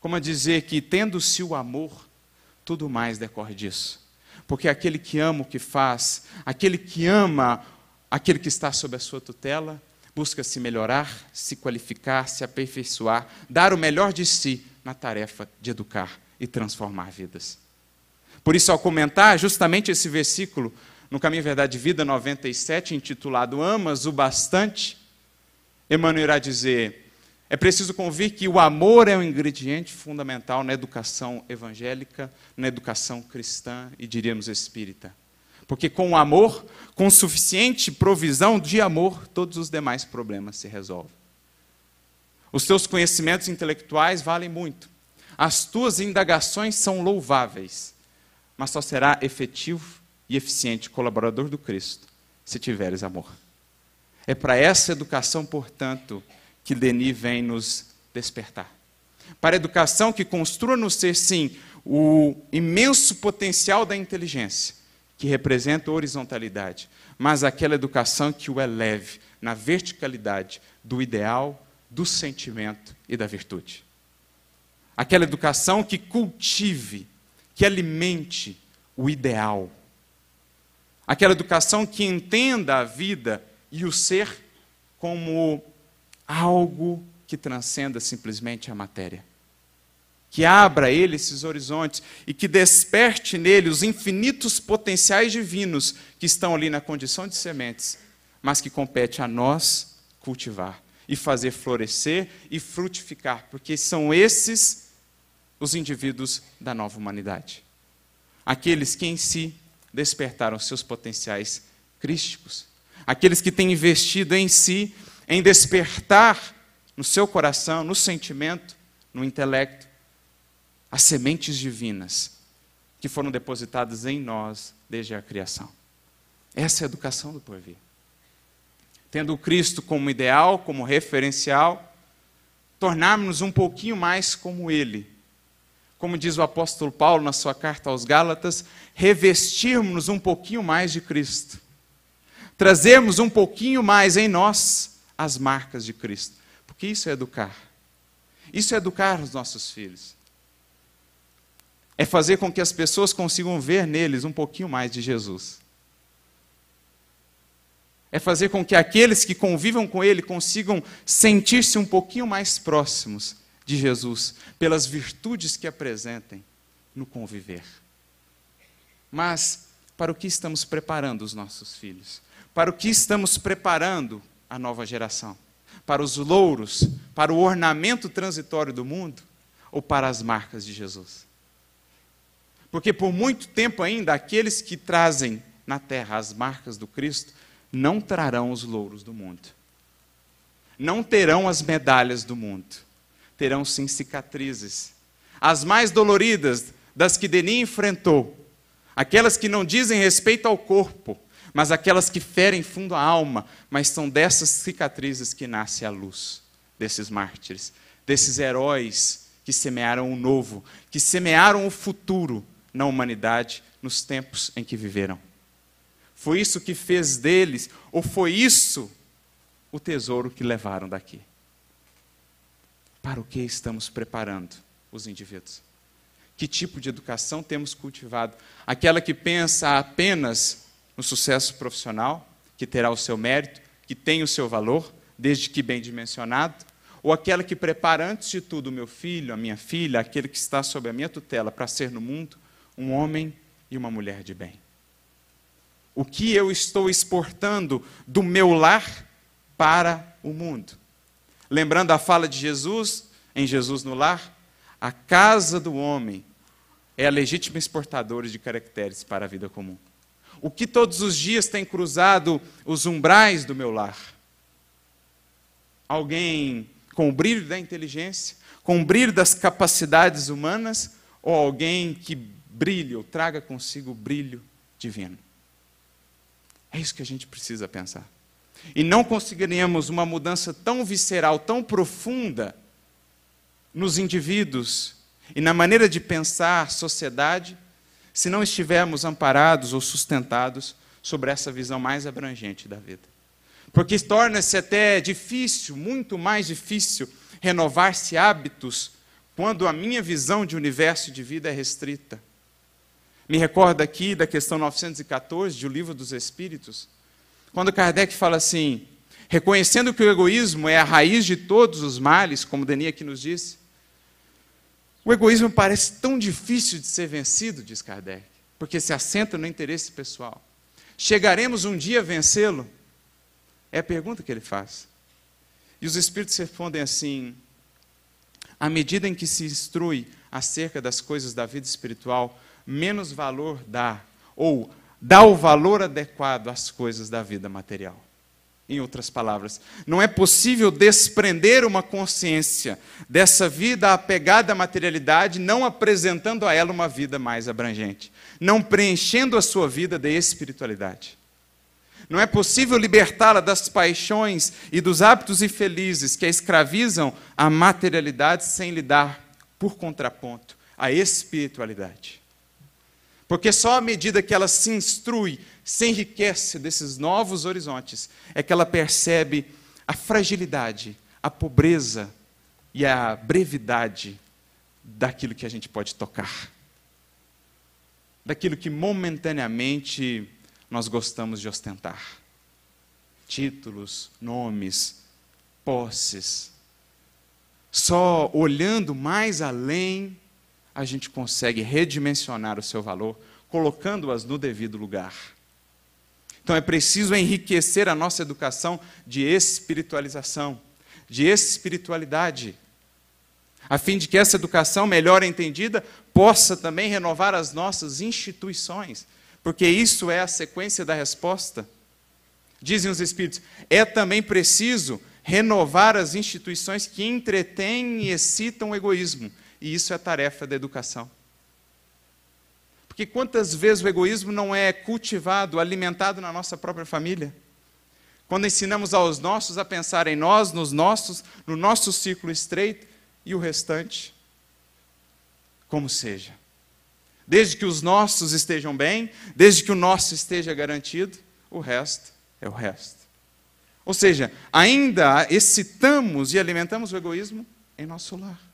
Como a dizer que, tendo-se o amor, tudo mais decorre disso. Porque aquele que ama o que faz, aquele que ama aquele que está sob a sua tutela, busca se melhorar, se qualificar, se aperfeiçoar, dar o melhor de si na tarefa de educar e transformar vidas. Por isso, ao comentar justamente esse versículo no Caminho Verdade e Vida 97, intitulado Amas o Bastante, Emmanuel irá dizer: é preciso convir que o amor é um ingrediente fundamental na educação evangélica, na educação cristã e diríamos espírita. Porque com o amor, com suficiente provisão de amor, todos os demais problemas se resolvem. Os teus conhecimentos intelectuais valem muito. As tuas indagações são louváveis mas só será efetivo e eficiente colaborador do Cristo se tiveres amor. É para essa educação, portanto, que Denis vem nos despertar. Para a educação que construa no ser, sim, o imenso potencial da inteligência, que representa a horizontalidade, mas aquela educação que o eleve na verticalidade do ideal, do sentimento e da virtude. Aquela educação que cultive que alimente o ideal. Aquela educação que entenda a vida e o ser como algo que transcenda simplesmente a matéria. Que abra ele esses horizontes e que desperte nele os infinitos potenciais divinos que estão ali na condição de sementes, mas que compete a nós cultivar e fazer florescer e frutificar, porque são esses os indivíduos da nova humanidade. Aqueles que em si despertaram seus potenciais crísticos, aqueles que têm investido em si, em despertar no seu coração, no sentimento, no intelecto, as sementes divinas que foram depositadas em nós desde a criação. Essa é a educação do porvir. Tendo o Cristo como ideal, como referencial, tornarmos-nos um pouquinho mais como Ele. Como diz o apóstolo Paulo na sua carta aos Gálatas, revestirmos-nos um pouquinho mais de Cristo. Trazermos um pouquinho mais em nós as marcas de Cristo. Porque isso é educar. Isso é educar os nossos filhos. É fazer com que as pessoas consigam ver neles um pouquinho mais de Jesus. É fazer com que aqueles que convivam com Ele consigam sentir-se um pouquinho mais próximos de Jesus, pelas virtudes que apresentem no conviver. Mas, para o que estamos preparando os nossos filhos? Para o que estamos preparando a nova geração? Para os louros, para o ornamento transitório do mundo ou para as marcas de Jesus? Porque por muito tempo ainda, aqueles que trazem na terra as marcas do Cristo não trarão os louros do mundo. Não terão as medalhas do mundo. Terão sim cicatrizes. As mais doloridas das que Denis enfrentou. Aquelas que não dizem respeito ao corpo, mas aquelas que ferem fundo a alma. Mas são dessas cicatrizes que nasce a luz desses mártires, desses heróis que semearam o novo, que semearam o futuro na humanidade nos tempos em que viveram. Foi isso que fez deles, ou foi isso o tesouro que levaram daqui? Para o que estamos preparando os indivíduos? Que tipo de educação temos cultivado? Aquela que pensa apenas no sucesso profissional, que terá o seu mérito, que tem o seu valor, desde que bem dimensionado? Ou aquela que prepara antes de tudo o meu filho, a minha filha, aquele que está sob a minha tutela para ser no mundo um homem e uma mulher de bem? o que eu estou exportando do meu lar para o mundo. Lembrando a fala de Jesus, em Jesus no lar, a casa do homem é a legítima exportadora de caracteres para a vida comum. O que todos os dias tem cruzado os umbrais do meu lar? Alguém com o brilho da inteligência, com o brilho das capacidades humanas, ou alguém que brilhe ou traga consigo o brilho divino? É isso que a gente precisa pensar. E não conseguiríamos uma mudança tão visceral, tão profunda nos indivíduos e na maneira de pensar sociedade, se não estivermos amparados ou sustentados sobre essa visão mais abrangente da vida. Porque torna-se até difícil, muito mais difícil, renovar-se hábitos quando a minha visão de universo de vida é restrita. Me recordo aqui da questão 914 do Livro dos Espíritos, quando Kardec fala assim: reconhecendo que o egoísmo é a raiz de todos os males, como Denis aqui nos disse, o egoísmo parece tão difícil de ser vencido, diz Kardec, porque se assenta no interesse pessoal. Chegaremos um dia a vencê-lo? É a pergunta que ele faz. E os espíritos respondem assim: à medida em que se instrui acerca das coisas da vida espiritual, menos valor dá, ou dá o valor adequado às coisas da vida material. Em outras palavras, não é possível desprender uma consciência dessa vida apegada à materialidade, não apresentando a ela uma vida mais abrangente, não preenchendo a sua vida de espiritualidade. Não é possível libertá-la das paixões e dos hábitos infelizes que a escravizam à materialidade sem lhe dar, por contraponto, a espiritualidade. Porque só à medida que ela se instrui, se enriquece desses novos horizontes, é que ela percebe a fragilidade, a pobreza e a brevidade daquilo que a gente pode tocar. Daquilo que momentaneamente nós gostamos de ostentar. Títulos, nomes, posses. Só olhando mais além a gente consegue redimensionar o seu valor, colocando-as no devido lugar. Então é preciso enriquecer a nossa educação de espiritualização, de espiritualidade, a fim de que essa educação melhor entendida possa também renovar as nossas instituições, porque isso é a sequência da resposta Dizem os Espíritos, é também preciso renovar as instituições que entretêm e excitam o egoísmo. E isso é tarefa da educação. Porque quantas vezes o egoísmo não é cultivado, alimentado na nossa própria família? Quando ensinamos aos nossos a pensar em nós, nos nossos, no nosso círculo estreito e o restante, como seja. Desde que os nossos estejam bem, desde que o nosso esteja garantido, o resto é o resto. Ou seja, ainda excitamos e alimentamos o egoísmo em nosso lar.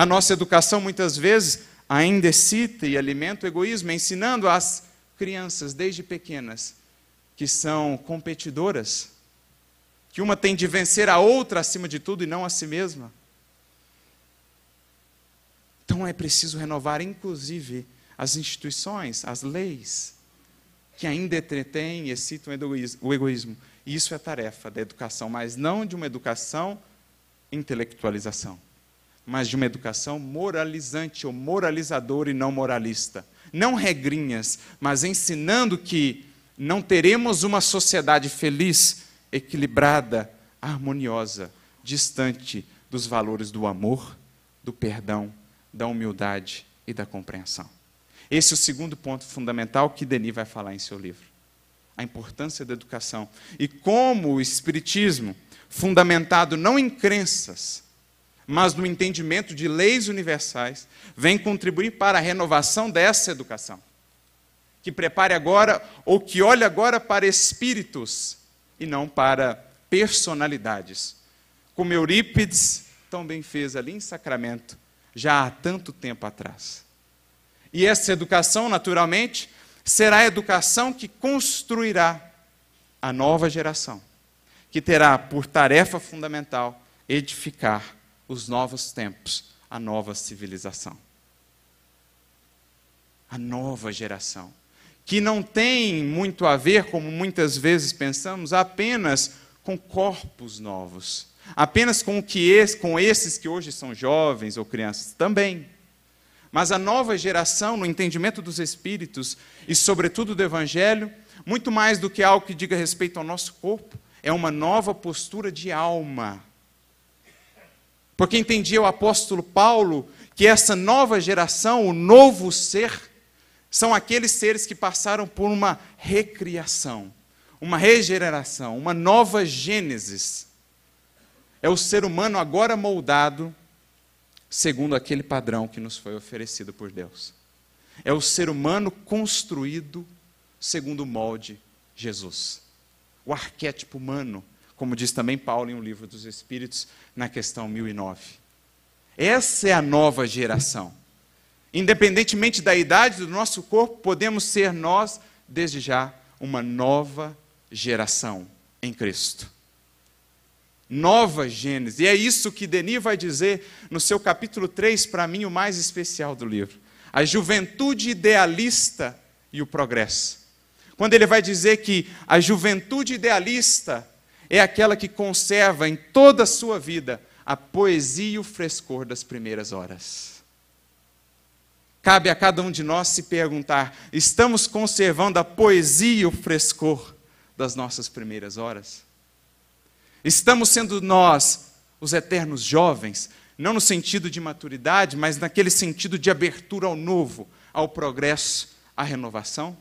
A nossa educação, muitas vezes, ainda excita e alimenta o egoísmo, ensinando às crianças, desde pequenas, que são competidoras, que uma tem de vencer a outra acima de tudo e não a si mesma. Então é preciso renovar, inclusive, as instituições, as leis, que ainda entretêm e excitam o egoísmo. Isso é tarefa da educação, mas não de uma educação intelectualização, mas de uma educação moralizante ou moralizadora e não moralista. Não regrinhas, mas ensinando que não teremos uma sociedade feliz, equilibrada, harmoniosa, distante dos valores do amor, do perdão, da humildade e da compreensão. Esse é o segundo ponto fundamental que Denis vai falar em seu livro. A importância da educação. E como o Espiritismo, fundamentado não em crenças, mas no entendimento de leis universais, vem contribuir para a renovação dessa educação. Que prepare agora, ou que olhe agora para espíritos e não para personalidades. Como Eurípides também fez ali em Sacramento, já há tanto tempo atrás. E essa educação, naturalmente, será a educação que construirá a nova geração, que terá por tarefa fundamental edificar os novos tempos, a nova civilização. A nova geração, que não tem muito a ver, como muitas vezes pensamos, apenas com corpos novos, apenas com, que com esses que hoje são jovens ou crianças, também mas a nova geração, no entendimento dos Espíritos e, sobretudo, do Evangelho, muito mais do que algo que diga respeito ao nosso corpo, é uma nova postura de alma. Porque entendia o apóstolo Paulo que essa nova geração, o novo ser, são aqueles seres que passaram por uma recriação, uma regeneração, uma nova gênesis. É o ser humano agora moldado segundo aquele padrão que nos foi oferecido por Deus. É o ser humano construído segundo o molde Jesus. O arquétipo humano, como diz também Paulo em um livro dos Espíritos, na questão 1009. Essa é a nova geração. Independentemente da idade do nosso corpo, podemos ser nós, desde já, uma nova geração em Cristo nova Gênesis. E é isso que Denis vai dizer no seu capítulo 3, para mim, o mais especial do livro. A juventude idealista e o progresso. Quando ele vai dizer que a juventude idealista é aquela que conserva em toda a sua vida a poesia e o frescor das primeiras horas. Cabe a cada um de nós se perguntar: estamos conservando a poesia e o frescor das nossas primeiras horas? Estamos sendo nós, os eternos jovens, não no sentido de maturidade, mas naquele sentido de abertura ao novo, ao progresso, à renovação?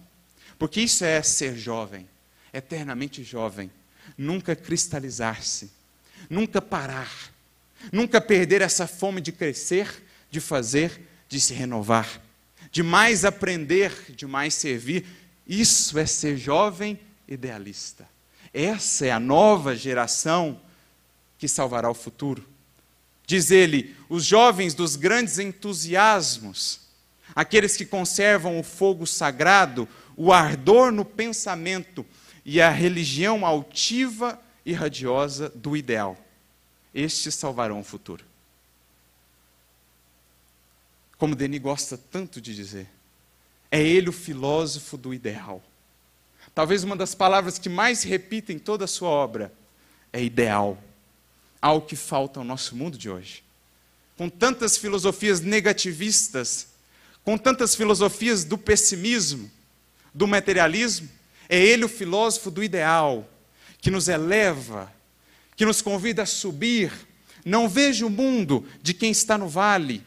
Porque isso é ser jovem, eternamente jovem, nunca cristalizar-se, nunca parar, nunca perder essa fome de crescer, de fazer, de se renovar, de mais aprender, de mais servir. Isso é ser jovem idealista. Essa é a nova geração que salvará o futuro. Diz ele: os jovens dos grandes entusiasmos, aqueles que conservam o fogo sagrado, o ardor no pensamento e a religião altiva e radiosa do ideal. Estes salvarão o futuro. Como Denis gosta tanto de dizer, é ele o filósofo do ideal. Talvez uma das palavras que mais repita em toda a sua obra é ideal. Algo que falta ao nosso mundo de hoje. Com tantas filosofias negativistas, com tantas filosofias do pessimismo, do materialismo, É Ele o filósofo do ideal, que nos eleva, que nos convida a subir. Não veja o mundo de quem está no vale,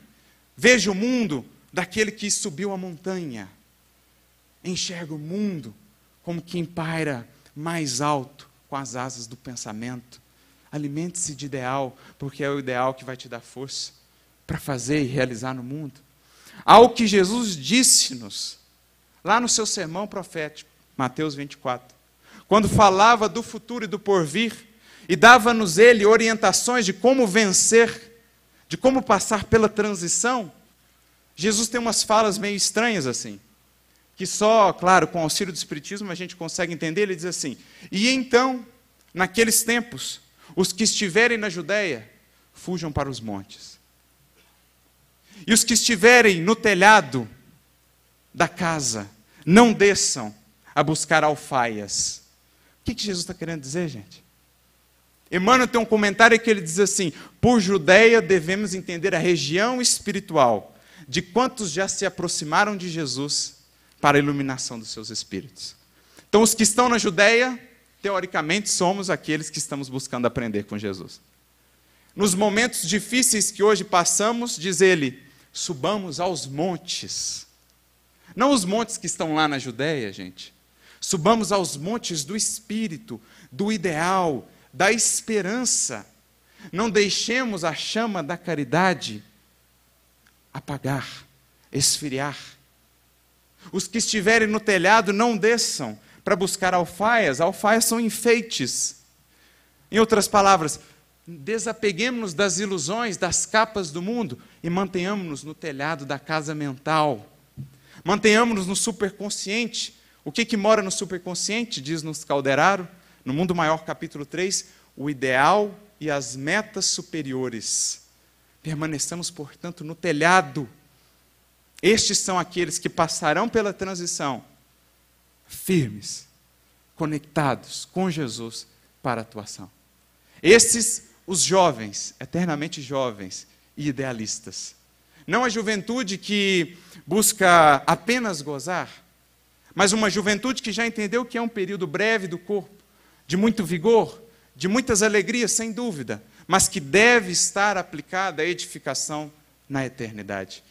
veja o mundo daquele que subiu a montanha. Enxerga o mundo como quem paira mais alto com as asas do pensamento. Alimente-se de ideal, porque é o ideal que vai te dar força para fazer e realizar no mundo. Ao que Jesus disse-nos, lá no seu sermão profético, Mateus 24, quando falava do futuro e do porvir, e dava-nos ele orientações de como vencer, de como passar pela transição, Jesus tem umas falas meio estranhas assim, que só, claro, com o auxílio do Espiritismo a gente consegue entender. Ele diz assim: E então, naqueles tempos, os que estiverem na Judéia, fujam para os montes. E os que estiverem no telhado da casa, não desçam a buscar alfaias. O que, que Jesus está querendo dizer, gente? Emmanuel tem um comentário que ele diz assim: por Judéia devemos entender a região espiritual de quantos já se aproximaram de Jesus para a iluminação dos seus espíritos. Então, os que estão na Judéia, teoricamente, somos aqueles que estamos buscando aprender com Jesus. Nos momentos difíceis que hoje passamos, diz ele, subamos aos montes. Não os montes que estão lá na Judéia, gente. Subamos aos montes do espírito, do ideal, da esperança. Não deixemos a chama da caridade apagar, esfriar. Os que estiverem no telhado não desçam para buscar alfaias. Alfaias são enfeites. Em outras palavras, desapeguemos-nos das ilusões, das capas do mundo e mantenhamos-nos no telhado da casa mental. Mantenhamos-nos no superconsciente. O que, que mora no superconsciente? Diz-nos Calderaro, no Mundo Maior, capítulo 3, o ideal e as metas superiores. Permaneçamos, portanto, no telhado. Estes são aqueles que passarão pela transição firmes, conectados com Jesus para a atuação. Estes, os jovens, eternamente jovens e idealistas. Não a juventude que busca apenas gozar, mas uma juventude que já entendeu que é um período breve do corpo, de muito vigor, de muitas alegrias, sem dúvida, mas que deve estar aplicada à edificação na eternidade.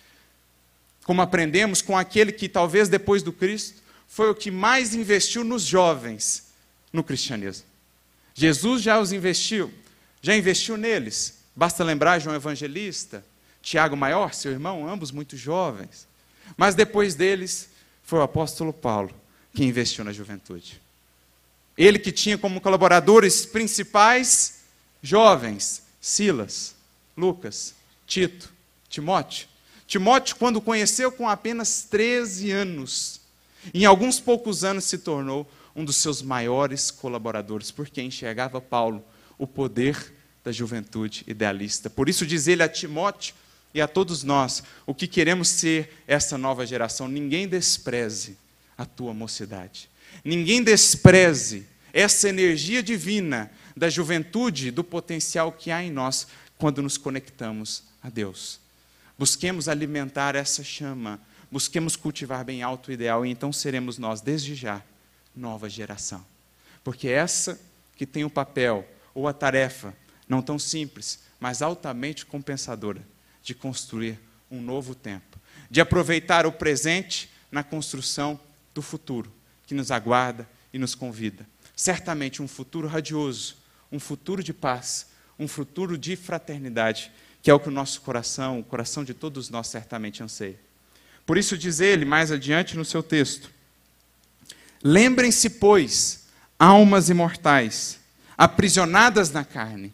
Como aprendemos com aquele que, talvez depois do Cristo, foi o que mais investiu nos jovens no cristianismo. Jesus já os investiu, já investiu neles. Basta lembrar João Evangelista, Tiago Maior, seu irmão, ambos muito jovens. Mas depois deles foi o apóstolo Paulo que investiu na juventude. Ele que tinha como colaboradores principais jovens, Silas, Lucas, Tito, Timóteo. Timóteo, quando conheceu com apenas 13 anos, em alguns poucos anos se tornou um dos seus maiores colaboradores, porque enxergava Paulo o poder da juventude idealista. Por isso diz ele a Timóteo e a todos nós, o que queremos ser essa nova geração, ninguém despreze a tua mocidade. Ninguém despreze essa energia divina da juventude, do potencial que há em nós quando nos conectamos a Deus. Busquemos alimentar essa chama, busquemos cultivar bem alto o ideal, e então seremos nós, desde já, nova geração. Porque essa que tem o papel ou a tarefa, não tão simples, mas altamente compensadora, de construir um novo tempo, de aproveitar o presente na construção do futuro que nos aguarda e nos convida. Certamente um futuro radioso, um futuro de paz, um futuro de fraternidade, que é o que o nosso coração, o coração de todos nós certamente anseia. Por isso diz ele mais adiante no seu texto: Lembrem-se, pois, almas imortais, aprisionadas na carne.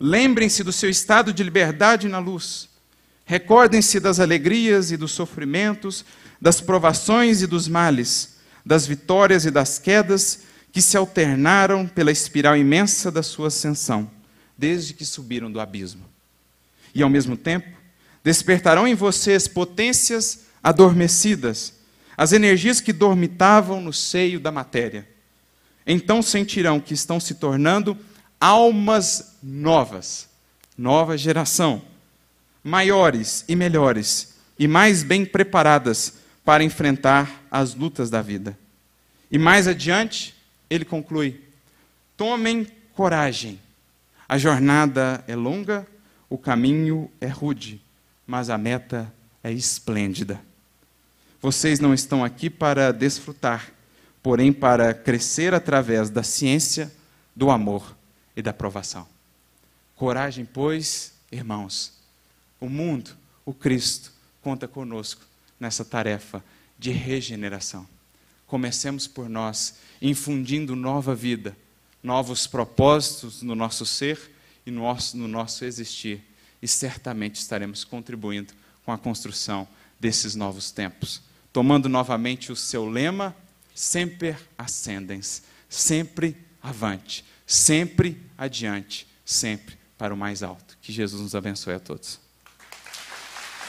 Lembrem-se do seu estado de liberdade na luz. Recordem-se das alegrias e dos sofrimentos, das provações e dos males, das vitórias e das quedas que se alternaram pela espiral imensa da sua ascensão, desde que subiram do abismo. E, ao mesmo tempo, despertarão em vocês potências adormecidas, as energias que dormitavam no seio da matéria. Então sentirão que estão se tornando almas novas, nova geração, maiores e melhores e mais bem preparadas para enfrentar as lutas da vida. E mais adiante, ele conclui: tomem coragem. A jornada é longa, o caminho é rude, mas a meta é esplêndida. Vocês não estão aqui para desfrutar, porém para crescer através da ciência, do amor e da provação. Coragem, pois, irmãos, o mundo, o Cristo, conta conosco nessa tarefa de regeneração. Comecemos por nós, infundindo nova vida, novos propósitos no nosso ser e no nosso, no nosso existir, e certamente estaremos contribuindo com a construção desses novos tempos. Tomando novamente o seu lema, sempre ascendens, sempre avante, sempre adiante, sempre para o mais alto. Que Jesus nos abençoe a todos.